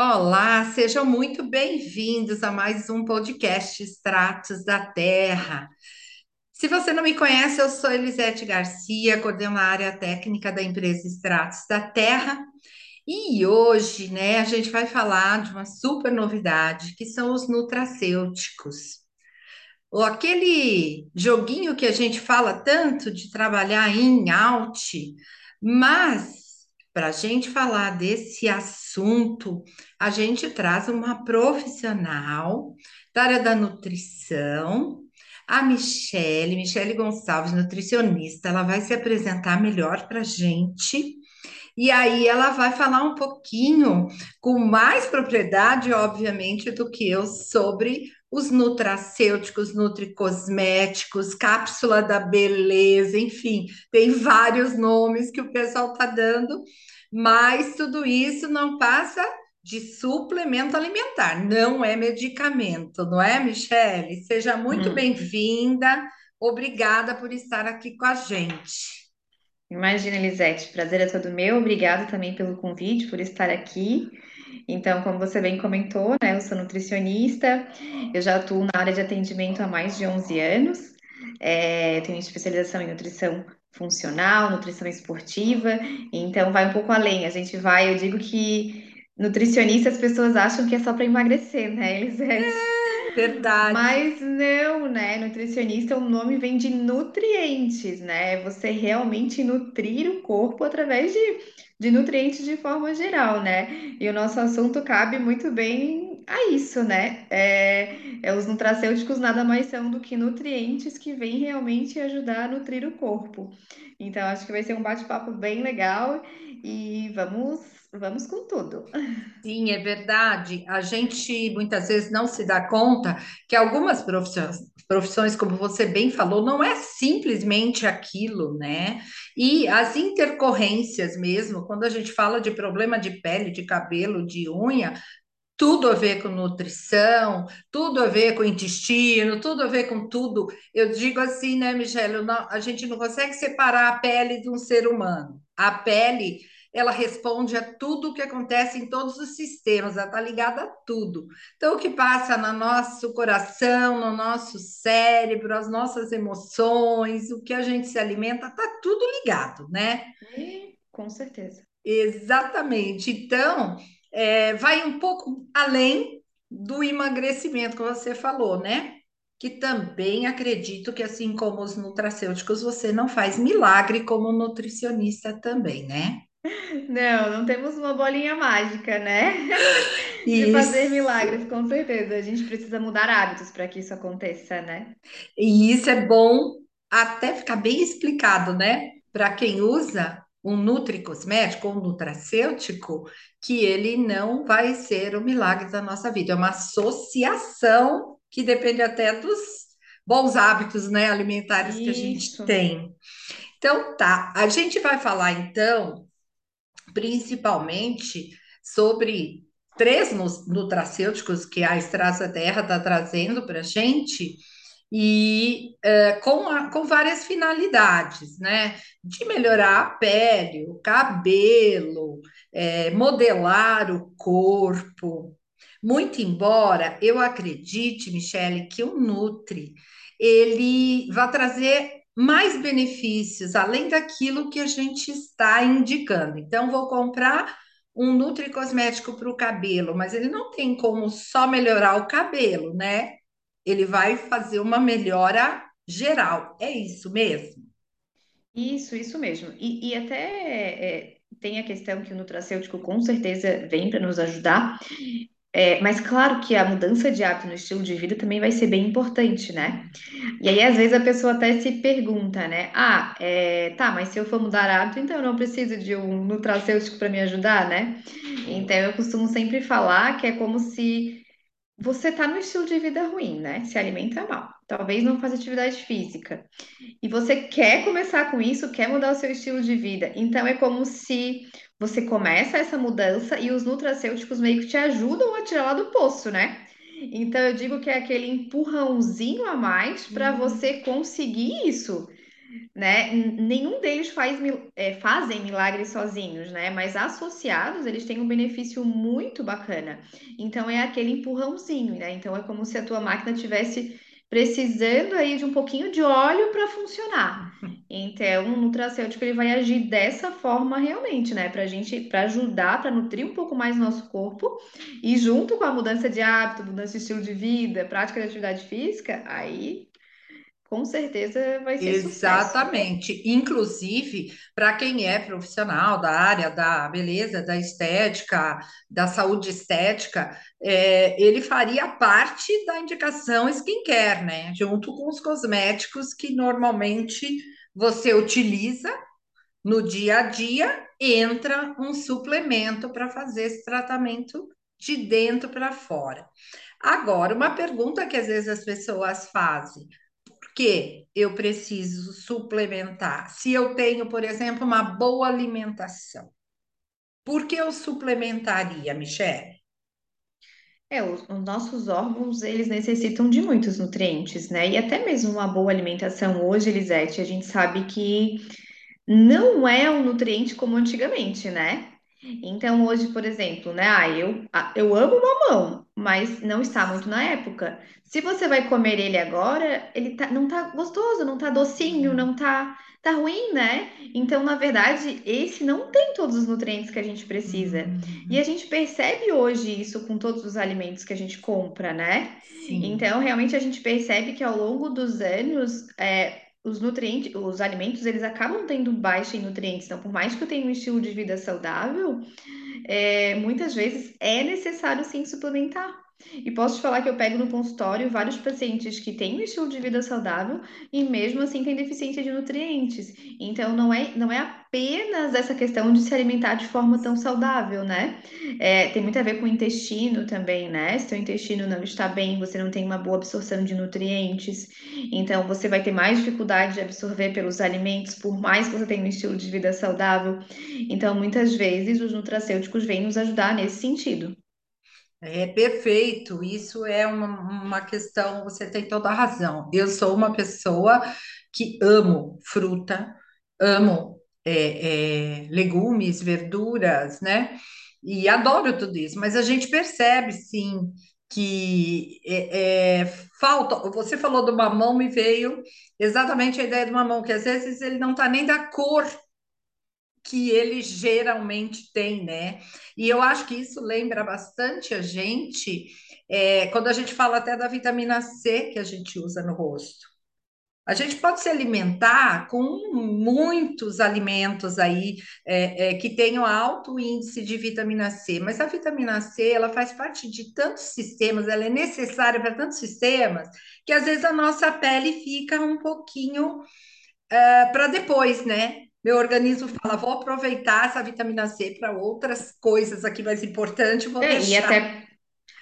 Olá, sejam muito bem-vindos a mais um podcast Extratos da Terra. Se você não me conhece, eu sou Elisete Garcia, coordeno a área técnica da empresa Extratos da Terra. E hoje, né, a gente vai falar de uma super novidade, que são os nutracêuticos. Ou aquele joguinho que a gente fala tanto de trabalhar em out, mas para a gente falar desse assunto, a gente traz uma profissional da área da nutrição, a Michele, Michele Gonçalves, nutricionista. Ela vai se apresentar melhor para a gente. E aí ela vai falar um pouquinho, com mais propriedade, obviamente, do que eu, sobre os nutracêuticos, nutricosméticos, cápsula da beleza, enfim, tem vários nomes que o pessoal está dando, mas tudo isso não passa de suplemento alimentar, não é medicamento, não é, Michele? Seja muito Hum, bem-vinda, obrigada por estar aqui com a gente. imagina, Elisete, prazer é todo meu. Obrigada também pelo convite, por estar aqui. Então, como você bem comentou, né, eu sou nutricionista, eu já atuo na área de atendimento há mais de 11 anos, é, tenho especialização em nutrição funcional, nutrição esportiva, então vai um pouco além. A gente vai, eu digo que nutricionista as pessoas acham que é só para emagrecer, né, Elisete? Verdade. Mas não, né? Nutricionista, o nome vem de nutrientes, né? É Você realmente nutrir o corpo através de, de nutrientes de forma geral, né? E o nosso assunto cabe muito bem a isso, né? É, é, os nutracêuticos nada mais são do que nutrientes que vêm realmente ajudar a nutrir o corpo. Então, acho que vai ser um bate-papo bem legal e vamos, vamos com tudo. Sim, é verdade. A gente muitas vezes não se dá conta que algumas profissões, profissões, como você bem falou, não é simplesmente aquilo, né? E as intercorrências mesmo, quando a gente fala de problema de pele, de cabelo, de unha, tudo a ver com nutrição, tudo a ver com intestino, tudo a ver com tudo. Eu digo assim, né, Michelle, não- a gente não consegue separar a pele de um ser humano. A pele, ela responde a tudo o que acontece em todos os sistemas, ela está ligada a tudo. Então, o que passa no nosso coração, no nosso cérebro, as nossas emoções, o que a gente se alimenta, está tudo ligado, né? Com certeza. Exatamente. Então, é, vai um pouco além do emagrecimento que você falou, né? Que também acredito que, assim como os nutracêuticos, você não faz milagre como nutricionista também, né? Não, não temos uma bolinha mágica, né? De fazer milagres, com certeza. A gente precisa mudar hábitos para que isso aconteça, né? E isso é bom até ficar bem explicado, né? Para quem usa um nutricosmético ou um nutracêutico, que ele não vai ser o milagre da nossa vida. É uma associação que depende até dos bons hábitos, né, alimentares que a gente tem. Então, tá. A gente vai falar, então, principalmente sobre três nu- nutracêuticos que a Estrada Terra está trazendo para a gente e é, com, a- com várias finalidades, né? De melhorar a pele, o cabelo, é, modelar o corpo. Muito embora eu acredite, Michele, que o Nutri ele vai trazer mais benefícios além daquilo que a gente está indicando. Então, vou comprar um Nutri cosmético para o cabelo, mas ele não tem como só melhorar o cabelo, né? Ele vai fazer uma melhora geral. É isso mesmo? Isso, isso mesmo. E, e até é, tem a questão que o nutracêutico com certeza vem para nos ajudar, é, mas claro que a mudança de hábito no estilo de vida também vai ser bem importante, né? E aí, às vezes, a pessoa até se pergunta, né? Ah, é, tá, mas se eu for mudar hábito, então eu não preciso de um nutracêutico para me ajudar, né? Então, eu costumo sempre falar que é como se você tá no estilo de vida ruim, né? Se alimenta mal, talvez não faz atividade física. E você quer começar com isso, quer mudar o seu estilo de vida. Então, é como se você começa essa mudança e os nutracêuticos meio que te ajudam a tirar lá do poço, né? Então, eu digo que é aquele empurrãozinho a mais para Hum, você conseguir isso. né? Nenhum deles faz, é, fazem milagres sozinhos, né? Mas associados, eles têm um benefício muito bacana. Então, é aquele empurrãozinho, né? Então, é como se a tua máquina tivesse precisando aí de um pouquinho de óleo para funcionar. Então, o nutracêutico ele vai agir dessa forma realmente, né? Para gente, para ajudar, para nutrir um pouco mais nosso corpo e junto com a mudança de hábito, mudança de estilo de vida, prática de atividade física, aí com certeza vai ser sucesso. Exatamente. Inclusive, para quem é profissional da área da beleza, da estética, da saúde estética, é, ele faria parte da indicação skincare, né? Junto com os cosméticos que normalmente você utiliza no dia a dia, entra um suplemento para fazer esse tratamento de dentro para fora. Agora, uma pergunta que às vezes as pessoas fazem que eu preciso suplementar? Se eu tenho, por exemplo, uma boa alimentação, por que eu suplementaria, Michelle? É, os, os nossos órgãos, eles necessitam de muitos nutrientes, né? E até mesmo uma boa alimentação hoje, Elisete, a gente sabe que não é um nutriente como antigamente, né? Então, hoje, por exemplo, né? Ah, eu, ah, eu amo mamão, mas não está muito na época. Se você vai comer ele agora, ele tá, não tá gostoso, não tá docinho, não tá, tá ruim, né? Então, na verdade, esse não tem todos os nutrientes que a gente precisa. E a gente percebe hoje isso com todos os alimentos que a gente compra, né? Sim. Então, realmente, a gente percebe que ao longo dos anos, é, os nutrientes, os alimentos, eles acabam tendo baixa em nutrientes. Então, por mais que eu tenha um estilo de vida saudável, é, muitas vezes é necessário sim suplementar. E posso te falar que eu pego no consultório vários pacientes que têm um estilo de vida saudável e mesmo assim têm deficiência de nutrientes. Então não é, não é apenas essa questão de se alimentar de forma tão saudável, né? É, tem muito a ver com o intestino também, né? Se o intestino não está bem, você não tem uma boa absorção de nutrientes, então você vai ter mais dificuldade de absorver pelos alimentos, por mais que você tenha um estilo de vida saudável. Então, muitas vezes, os nutracêuticos vêm nos ajudar nesse sentido. É perfeito, isso é uma, uma questão, você tem toda a razão. Eu sou uma pessoa que amo fruta, amo é, é, legumes, verduras, né? E adoro tudo isso, mas a gente percebe sim que é, é, falta. Você falou do mamão, me veio exatamente a ideia do mamão, que às vezes ele não está nem da cor que ele geralmente tem, né? E eu acho que isso lembra bastante a gente é, quando a gente fala até da vitamina C que a gente usa no rosto. A gente pode se alimentar com muitos alimentos aí é, é, que tenham alto índice de vitamina C, mas a vitamina C ela faz parte de tantos sistemas, ela é necessária para tantos sistemas que às vezes a nossa pele fica um pouquinho é, para depois, né? Meu organismo fala, vou aproveitar essa vitamina C para outras coisas aqui mais importantes, vou É, e deixar. até,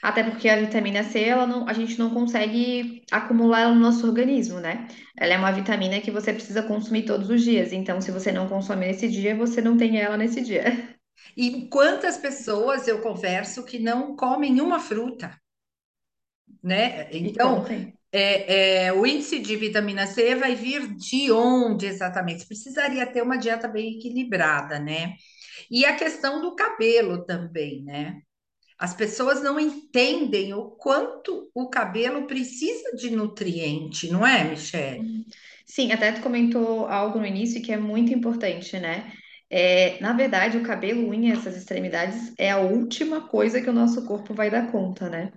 até porque a vitamina C, ela não, a gente não consegue acumular ela no nosso organismo, né? Ela é uma vitamina que você precisa consumir todos os dias. Então, se você não consome nesse dia, você não tem ela nesse dia. E quantas pessoas eu converso que não comem uma fruta, né? Então. É, é, o índice de vitamina C vai vir de onde exatamente? Precisaria ter uma dieta bem equilibrada, né? E a questão do cabelo também, né? As pessoas não entendem o quanto o cabelo precisa de nutriente, não é, Michelle? Sim, até tu comentou algo no início que é muito importante, né? É, na verdade, o cabelo, unha, essas extremidades é a última coisa que o nosso corpo vai dar conta, né?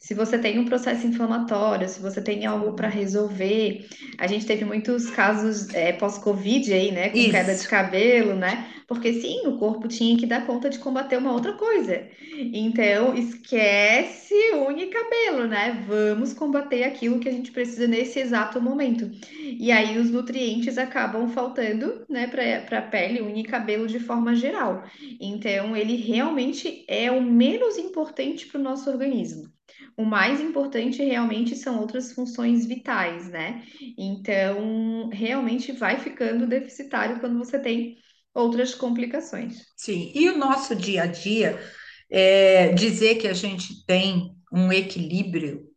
Se você tem um processo inflamatório, se você tem algo para resolver, a gente teve muitos casos é, pós-Covid aí, né, com queda de Isso. cabelo, né? Porque sim, o corpo tinha que dar conta de combater uma outra coisa. Então, esquece unha e cabelo, né? Vamos combater aquilo que a gente precisa nesse exato momento. E aí os nutrientes acabam faltando, né, para para pele, unha e cabelo de forma geral. Então, ele realmente é o menos importante para o nosso organismo. O mais importante realmente são outras funções vitais, né? Então, realmente vai ficando deficitário quando você tem outras complicações. Sim, e o nosso dia a dia, é, dizer que a gente tem um equilíbrio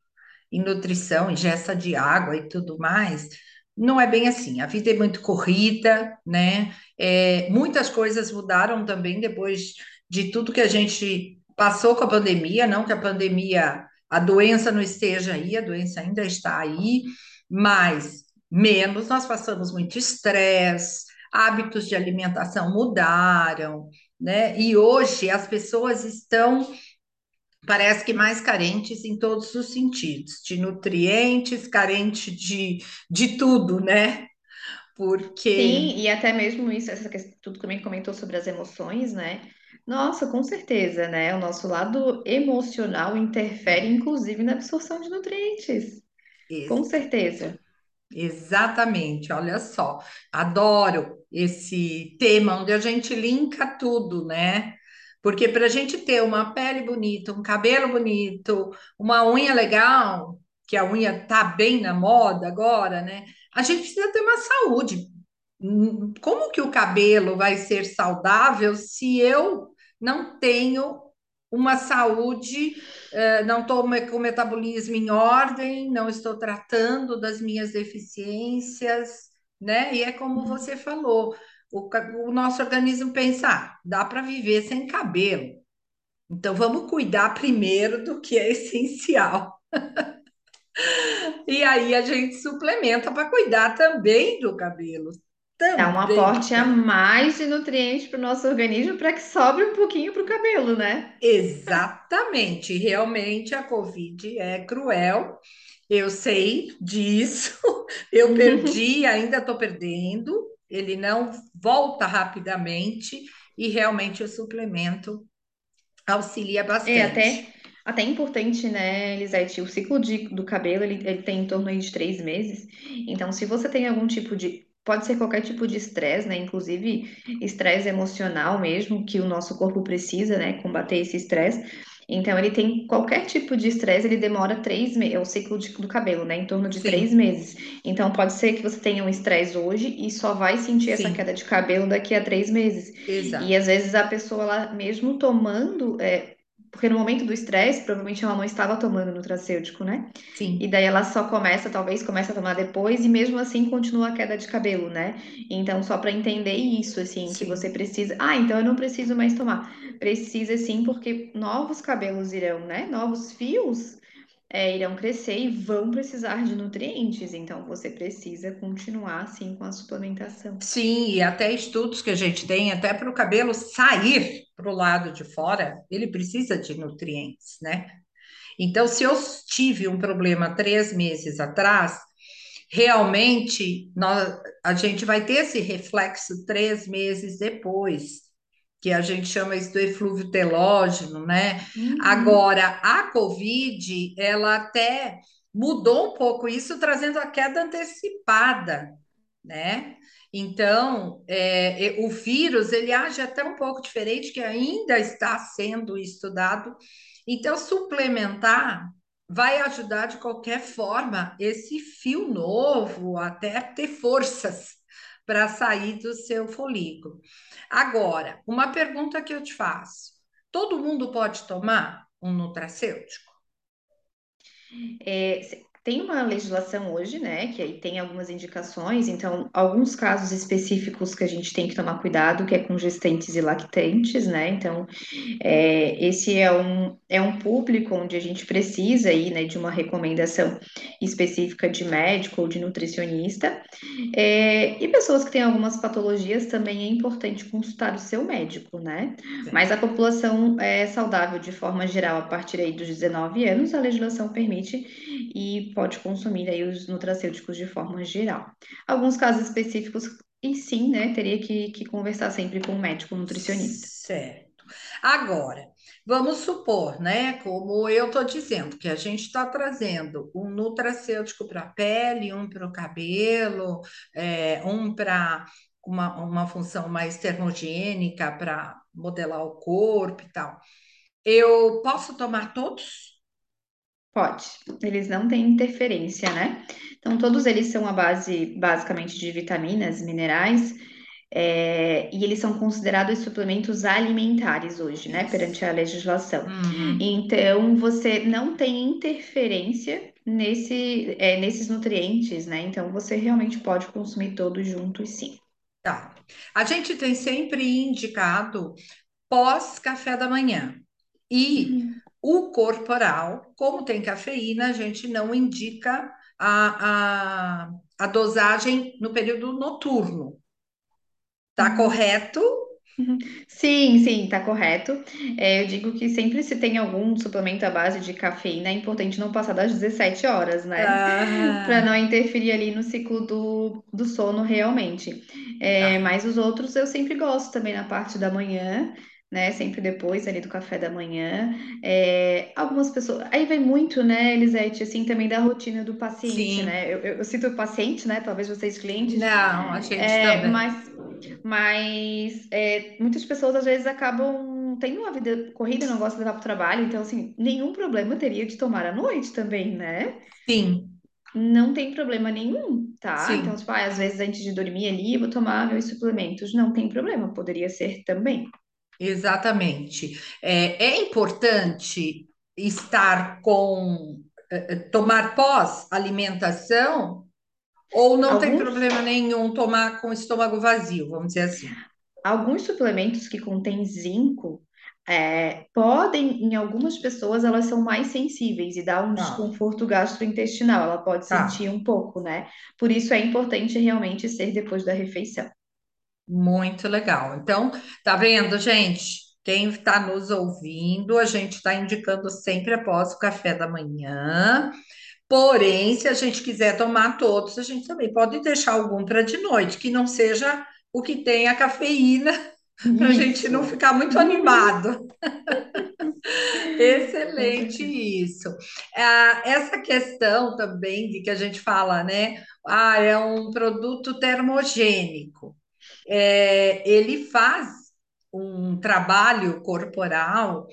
em nutrição, ingesta de água e tudo mais, não é bem assim. A vida é muito corrida, né? É, muitas coisas mudaram também depois de tudo que a gente passou com a pandemia, não que a pandemia, a doença não esteja aí, a doença ainda está aí, mas menos, nós passamos muito estresse, hábitos de alimentação mudaram, né? E hoje as pessoas estão parece que mais carentes em todos os sentidos, de nutrientes, carente de, de tudo, né? Porque Sim, e até mesmo isso, essa questão, tudo também comentou sobre as emoções, né? Nossa, com certeza, né? O nosso lado emocional interfere, inclusive, na absorção de nutrientes. Com ex- certeza. exatamente, olha só, adoro esse tema onde a gente linka tudo, né? Porque para a gente ter uma pele bonita, um cabelo bonito, uma unha legal, que a unha tá bem na moda agora, né? A gente precisa ter uma saúde. Hum, Como que o cabelo vai ser saudável se eu não tenho uma saúde, eh, não estou com o metabolismo em ordem, não estou tratando das minhas deficiências, né? E é como você falou, o, o nosso organismo pensa, ah, dá para viver sem cabelo. Então vamos cuidar primeiro do que é essencial. E aí a gente suplementa para cuidar também do cabelo, Dá um também aporte a mais de nutrientes para o nosso organismo para que sobre um pouquinho para o cabelo, né? Exatamente, realmente a Covid é cruel, eu sei disso, eu perdi, ainda estou perdendo, ele não volta rapidamente e realmente o suplemento auxilia É bastante. até, até importante, né, Elisete? O ciclo de- do cabelo, ele, ele tem em torno de três meses. Então, se você tem algum tipo de... Pode ser qualquer tipo de estresse, né? Inclusive estresse emocional mesmo, que o nosso corpo precisa, né? Combater esse estresse. Então, ele tem qualquer tipo de estresse, ele demora três meses, é o ciclo de- do cabelo, né? Em torno de três Sim, meses. Então, pode ser que você tenha um estresse hoje e só vai sentir essa queda sim, de cabelo daqui a três meses. E exato, às vezes a pessoa, ela, mesmo tomando, é, porque no momento do estresse, provavelmente ela não estava tomando nutracêutico, né? E sim, daí ela só começa, talvez começa a tomar depois, e mesmo assim continua a queda de cabelo, né? Então, só para entender isso, assim, que você sim. precisa. Ah, então eu não preciso mais tomar. Precisa sim, porque novos cabelos irão, né? Novos fios. é, irão crescer e vão precisar de nutrientes, então você precisa continuar assim com a suplementação. Sim, e até estudos que a gente tem, até para o cabelo sair para o lado de fora, ele precisa de nutrientes, né? Então, se eu tive um problema três meses atrás, realmente nós, a gente vai ter esse reflexo três meses depois, que a gente chama isso do eflúvio telógeno, né? Uhum. Agora, a Covid, ela até mudou um pouco isso, trazendo a queda antecipada, né? Então, é, o vírus ele age até um pouco diferente, que ainda está sendo estudado. Então, suplementar vai ajudar de qualquer forma esse fio novo até ter forças para sair do seu folículo. Agora, uma pergunta que eu te faço: todo mundo pode tomar um nutracêutico? É, tem uma legislação hoje, né, que aí tem algumas indicações, então, alguns casos específicos que a gente tem que tomar cuidado, que é com gestantes e lactantes, né, então, é, esse é um, é um público onde a gente precisa aí, né, de uma recomendação específica de médico ou de nutricionista, é, e pessoas que têm algumas patologias também é importante consultar o seu médico, né? Mas a população é saudável de forma geral a partir aí dos 19 anos, a legislação permite e pode consumir aí os nutracêuticos de forma geral. Alguns casos específicos, e sim, né, teria que, que conversar sempre com o médico nutricionista. Certo. Agora, vamos supor, né, como eu estou dizendo, que a gente está trazendo um nutracêutico para a pele, um para o cabelo, é, um para uma, uma função mais termogênica para modelar o corpo e tal. Eu posso tomar todos? Pode, eles não têm interferência, né? Então, todos eles são a base, basicamente, de vitaminas, minerais, É, e eles são considerados suplementos alimentares hoje, né, perante a legislação. Uhum. Então, você não tem interferência nesse, é, nesses nutrientes, né? Então, você realmente pode consumir todos juntos, sim. Tá. A gente tem sempre indicado pós-café da manhã. E Uhum. O corporal, como tem cafeína, a gente não indica a, a, a dosagem no período noturno. Tá Uhum. correto? Sim, sim, tá correto. É, eu digo que sempre se tem algum suplemento à base de cafeína, é importante não passar das 17 horas, né? Para Ah, não interferir ali no ciclo do, do sono realmente. É, tá. mas os outros eu sempre gosto também na parte da manhã, né? Sempre depois ali do café da manhã. É, algumas pessoas. Aí vem muito, né, Elisete, assim, também da rotina do paciente, Sim. né? Eu, eu, eu cito o paciente, né? Talvez vocês clientes. Não, a gente É, também. mas mas é, muitas pessoas às vezes acabam tendo uma vida corrida, não gostam de levar para o trabalho, então assim, nenhum problema teria de tomar à noite também, né? Sim, Não tem problema nenhum, tá? Então, sim, tipo, ah, às vezes antes de dormir ali, eu vou tomar meus suplementos. Não tem problema, poderia ser também. Exatamente. É, é importante estar com, eh, eh, tomar pós-alimentação ou não tem Alguns problema nenhum tomar com estômago vazio, vamos dizer assim. Alguns suplementos que contêm zinco é, podem, em algumas pessoas, elas são mais sensíveis e dá um Tá, desconforto gastrointestinal, ela pode sentir tá. um pouco, né? Por isso é importante realmente ser depois da refeição. Muito legal. Então, tá vendo, gente? Quem está nos ouvindo, a gente está indicando sempre após o café da manhã. Porém, se a gente quiser tomar todos, a gente também pode deixar algum para de noite, que não seja o que tem a cafeína, para a gente não ficar muito animado. Excelente isso. Ah, essa questão também de que a gente fala, né? Ah, é um produto termogênico. É, ele faz um trabalho corporal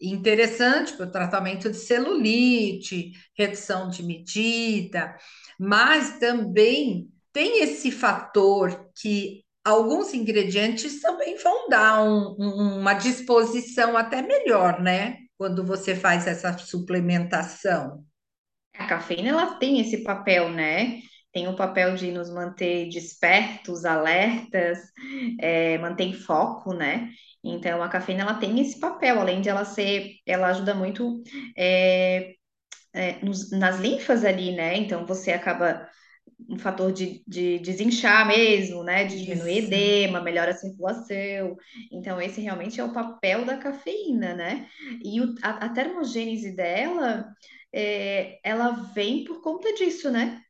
interessante para o tratamento de celulite, redução de medida, mas também tem esse fator que alguns ingredientes também vão dar um- um- uma disposição até melhor, né? Quando você faz essa suplementação. A cafeína, ela tem esse papel, né? Tem o papel de nos manter despertos, alertas, é, manter foco, né? Então, a cafeína, ela tem esse papel, além de ela ser, ela ajuda muito é, é, nos- nas linfas ali, né? Então, você acaba um fator de, de desinchar mesmo, né? De diminuir Isso, edema, melhora a circulação. Então, esse realmente é o papel da cafeína, né? E o- a, a termogênese dela, é, ela vem por conta disso, né?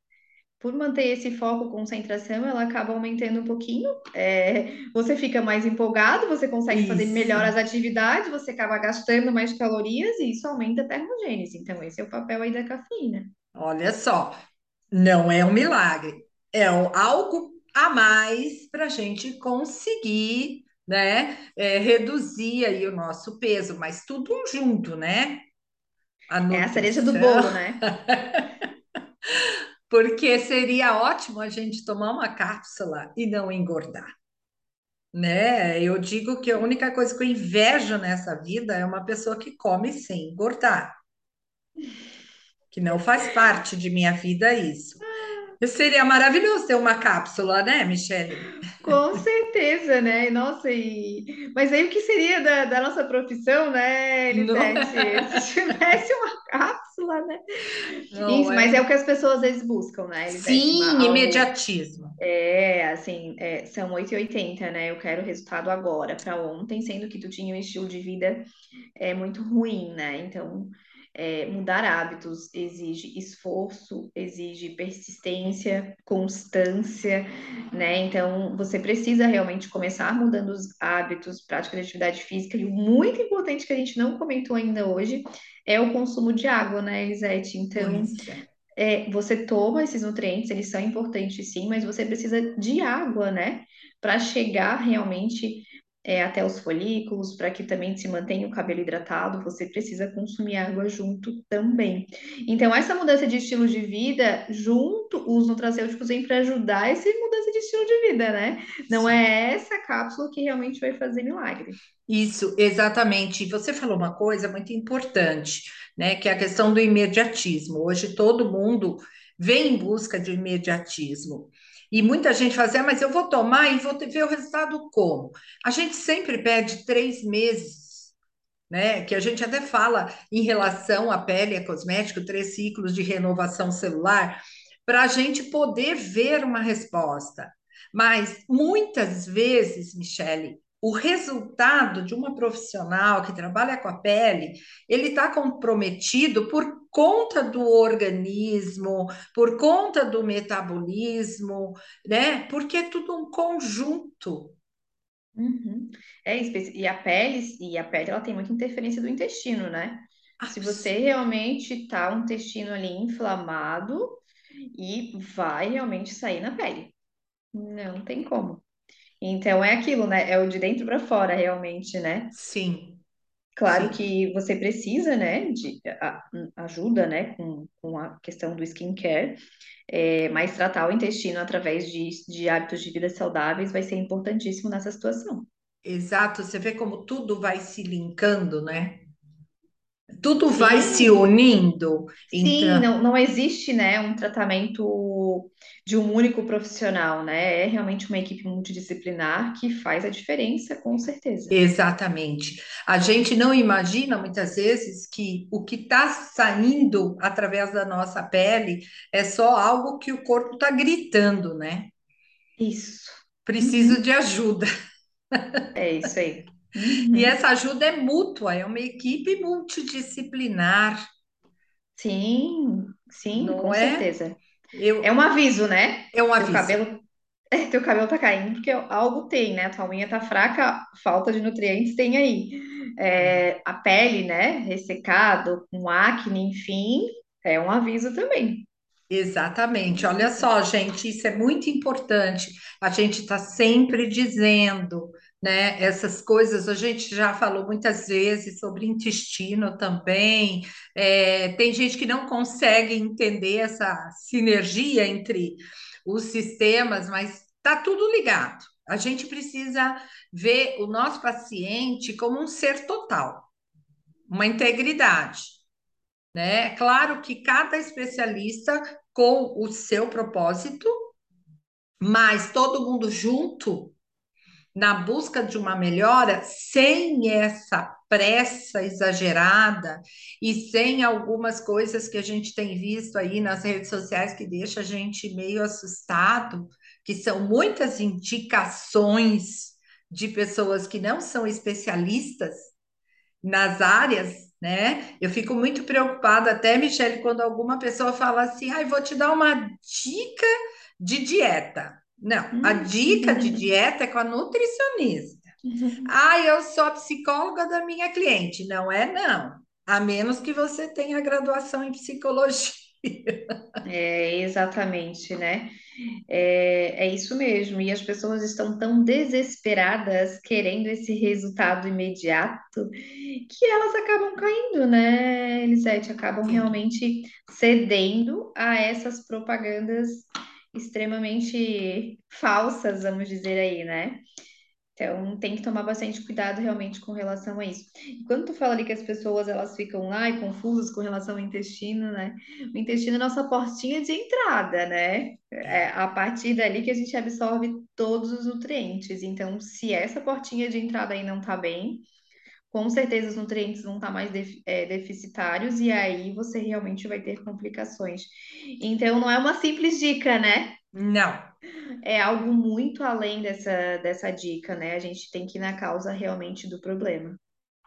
Por manter esse foco, concentração, ela acaba aumentando um pouquinho. é, você fica mais empolgado, você consegue fazer melhor isso. as atividades, você acaba gastando mais calorias e isso aumenta a termogênese. Então, esse é o papel aí da cafeína. Olha só, não é um milagre, é um- algo a mais para a gente conseguir, né, é, reduzir aí o nosso peso, mas tudo junto, né? A É a cereja do bolo, né? porque seria ótimo a gente tomar uma cápsula e não engordar, né? Eu digo que a única coisa que eu invejo nessa vida é uma pessoa que come sem engordar, que não faz parte de minha vida isso. Seria maravilhoso ter uma cápsula, né, Michele? Com certeza, né? Nossa, e... mas aí o que seria da, da nossa profissão, né, Elisete? Se é? tivesse uma cápsula, né? Não Isso, mas é o é? que as pessoas às vezes buscam, né, Elisete? Uma, Sim, algo, imediatismo. é, assim, é, são oito e oitenta, né? Eu quero o resultado agora, para ontem, sendo que tu tinha um estilo de vida é muito ruim, né? Então, é, mudar hábitos exige esforço, exige persistência, constância, né? Então, você precisa realmente começar mudando os hábitos, prática de atividade física. E o muito importante que a gente não comentou ainda hoje é o consumo de água, né, Elisete? Então, é. é, você toma esses nutrientes, eles são importantes sim, mas você precisa de água, né? Para chegar realmente é, até os folículos, para que também se mantenha o cabelo hidratado, você precisa consumir água junto também. Então, essa mudança de estilo de vida, junto, os nutracêuticos vêm para ajudar essa mudança de estilo de vida, né? Não é essa cápsula que realmente vai fazer milagre. Isso, exatamente. E você falou uma coisa muito importante, né? Que é a questão do imediatismo. Hoje todo mundo vem em busca de imediatismo. E muita gente fala assim, ah, mas eu vou tomar e vou ver o resultado como? A gente sempre pede três meses, né? Que a gente até fala em relação à pele e a cosmético, três ciclos de renovação celular, para a gente poder ver uma resposta. Mas muitas vezes, Michele, o resultado de uma profissional que trabalha com a pele, ele está comprometido por conta do organismo, por conta do metabolismo, né? Porque é tudo um conjunto. Uhum. É e a pele e a pele ela tem muita interferência do intestino, né? Ah, Se você realmente tá um intestino ali inflamado e vai realmente sair na pele, não tem como. Então é aquilo, né? É o de dentro para fora, realmente, né? Sim. Claro Sim. que você precisa, né, de a, ajuda, né, com, com a questão do skincare, é, mas tratar o intestino através de, de hábitos de vida saudáveis vai ser importantíssimo nessa situação. Exato, você vê como tudo vai se linkando, né? Tudo vai se Sim, unindo. sim, Então, não, não existe, né, um tratamento de um único profissional, né? É realmente uma equipe multidisciplinar que faz a diferença, com certeza. exatamente. A gente não imagina muitas vezes que o que está saindo através da nossa pele é só algo que o corpo está gritando, né? Isso. Preciso Uhum. de ajuda. É isso aí. E Uhum. essa ajuda é mútua, é uma equipe multidisciplinar, Sim, sim, não com é? certeza. É Eu, um aviso, né? é um Teu aviso. cabelo, teu cabelo tá caindo porque algo tem, né? Tua unha tá fraca, falta de nutrientes tem aí. É, a pele, né? Ressecado, com acne, enfim, é um aviso também. Exatamente. Olha só, gente, isso é muito importante. A gente está sempre dizendo, né? Essas coisas a gente já falou muitas vezes sobre intestino também. É, tem gente que não consegue entender essa sinergia entre os sistemas, mas está tudo ligado. A gente precisa ver o nosso paciente como um ser total, uma integridade né? É claro que cada especialista com o seu propósito, mas todo mundo junto na busca de uma melhora, sem essa pressa exagerada e sem algumas coisas que a gente tem visto aí nas redes sociais que deixa a gente meio assustado, que são muitas indicações de pessoas que não são especialistas nas áreas, né? Eu fico muito preocupada, até, Michele, quando alguma pessoa fala assim, ai, ah, vou te dar uma dica de dieta. Não, a dica de dieta é com a nutricionista. Ah, eu sou a psicóloga da minha cliente. Não é, não. A menos que você tenha graduação em psicologia. É, exatamente, né? É, é isso mesmo. E as pessoas estão tão desesperadas querendo esse resultado imediato que elas acabam caindo, né, Elisete? Acabam realmente cedendo a essas propagandas extremamente falsas, vamos dizer aí, né? Então, tem que tomar bastante cuidado realmente com relação a isso. E quando tu fala ali que as pessoas elas ficam ai, confusas com relação ao intestino, né? O intestino é nossa portinha de entrada, né? É. a partir dali que a gente absorve todos os nutrientes. Então, se essa portinha de entrada aí não tá bem, com certeza os nutrientes vão estar mais def- é, deficitários e aí você realmente vai ter complicações. Então, não é uma simples dica, né? Não. É algo muito além dessa, dessa dica, né? A gente tem que ir na causa realmente do problema.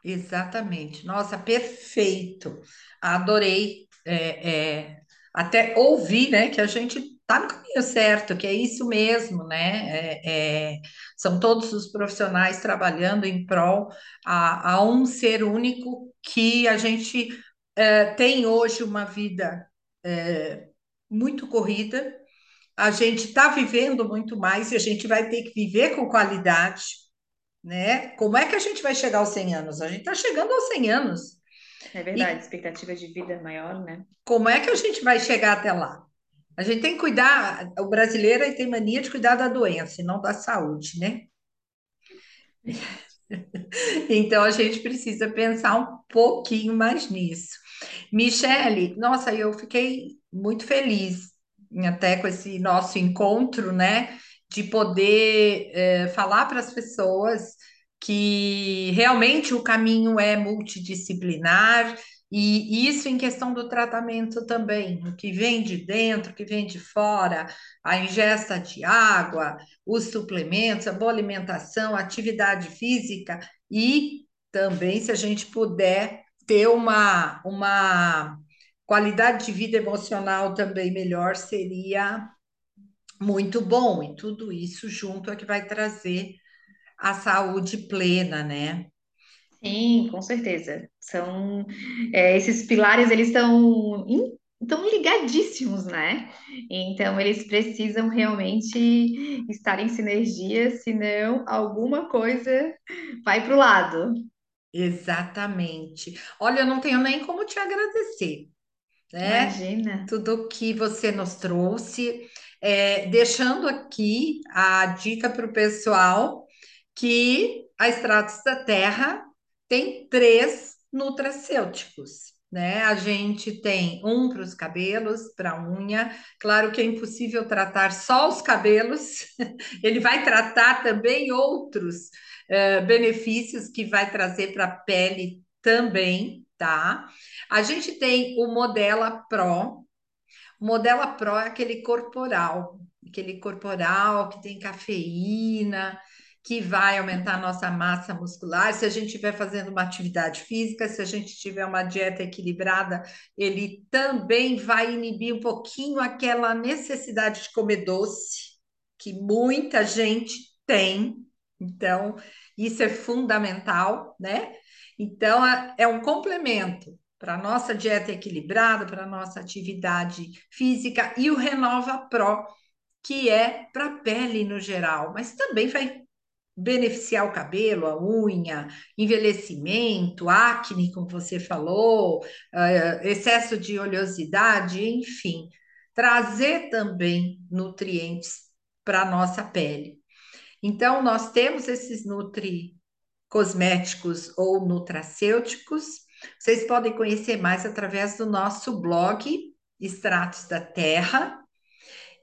Exatamente. Nossa, perfeito. Adorei. é, é, até ouvir, né, que a gente está no caminho certo, que é isso mesmo, né? É, é, são todos os profissionais trabalhando em prol a, a um ser único que a gente é, tem hoje uma vida é, muito corrida. A gente está vivendo muito mais e a gente vai ter que viver com qualidade né? Como é que a gente vai chegar aos 100 anos? A gente está chegando aos 100 anos. É verdade, E expectativa de vida maior, né? como é que a gente vai chegar até lá? A gente tem que cuidar, o brasileiro tem mania de cuidar da doença e não da saúde, né? Então a gente precisa pensar um pouquinho mais nisso. Michele, nossa, eu fiquei muito feliz até com esse nosso encontro, né? De poder eh, falar para as pessoas que realmente o caminho é multidisciplinar, e isso em questão do tratamento também, o que vem de dentro, o que vem de fora, a ingesta de água, os suplementos, a boa alimentação, a atividade física e também, se a gente puder ter uma, uma qualidade de vida emocional também melhor, seria muito bom. E tudo isso junto é que vai trazer a saúde plena, né? Sim, com certeza. São é, esses pilares, eles estão estão ligadíssimos, né? Então eles precisam realmente estar em sinergia, senão alguma coisa vai para o lado. Exatamente. Olha, eu não tenho nem como te agradecer, né? Imagina. Tudo que você nos trouxe, É, deixando aqui a dica para o pessoal que a Extratos da Terra tem três nutracêuticos, né? A gente tem um para os cabelos, para a unha. Claro que é impossível tratar só os cabelos, ele vai tratar também outros eh, benefícios que vai trazer para a pele também, tá? A gente tem o Modela Pro. O Modela Pro é aquele corporal, aquele corporal que tem cafeína, que vai aumentar a nossa massa muscular. Se a gente estiver fazendo uma atividade física, se a gente tiver uma dieta equilibrada, ele também vai inibir um pouquinho aquela necessidade de comer doce, que muita gente tem. Então, isso é fundamental, né? Então, é um complemento para a nossa dieta equilibrada, para a nossa atividade física, e o Renova Pro, que é para a pele no geral, mas também vai beneficiar o cabelo, a unha, envelhecimento, acne, como você falou, eh, excesso de oleosidade, enfim, trazer também nutrientes para a nossa pele. Então, nós temos esses nutri cosméticos ou nutracêuticos. Vocês podem conhecer mais através do nosso blog Extratos da Terra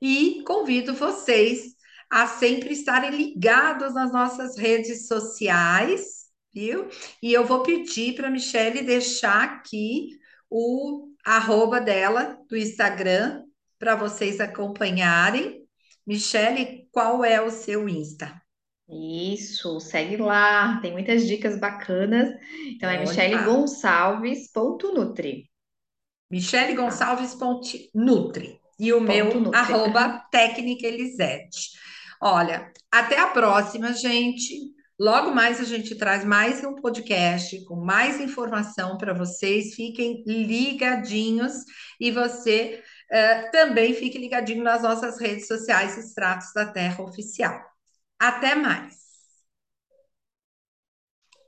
e convido vocês a sempre estarem ligados nas nossas redes sociais, viu? E eu vou pedir para a Michelle deixar aqui o arroba dela do Instagram para vocês acompanharem. Michelle, qual é o seu Insta? Isso, segue lá, tem muitas dicas bacanas. Então é Michele Olha, Gonçalves.nutri. Michele Tá? Gonçalves ponte Nutri e o Ponto meu Nutri. arroba técnica Elisete. Olha, até a próxima, gente. Logo mais a gente traz mais um podcast com mais informação para vocês. Fiquem ligadinhos e você eh, também fique ligadinho nas nossas redes sociais, Extratos da Terra Oficial. Até mais!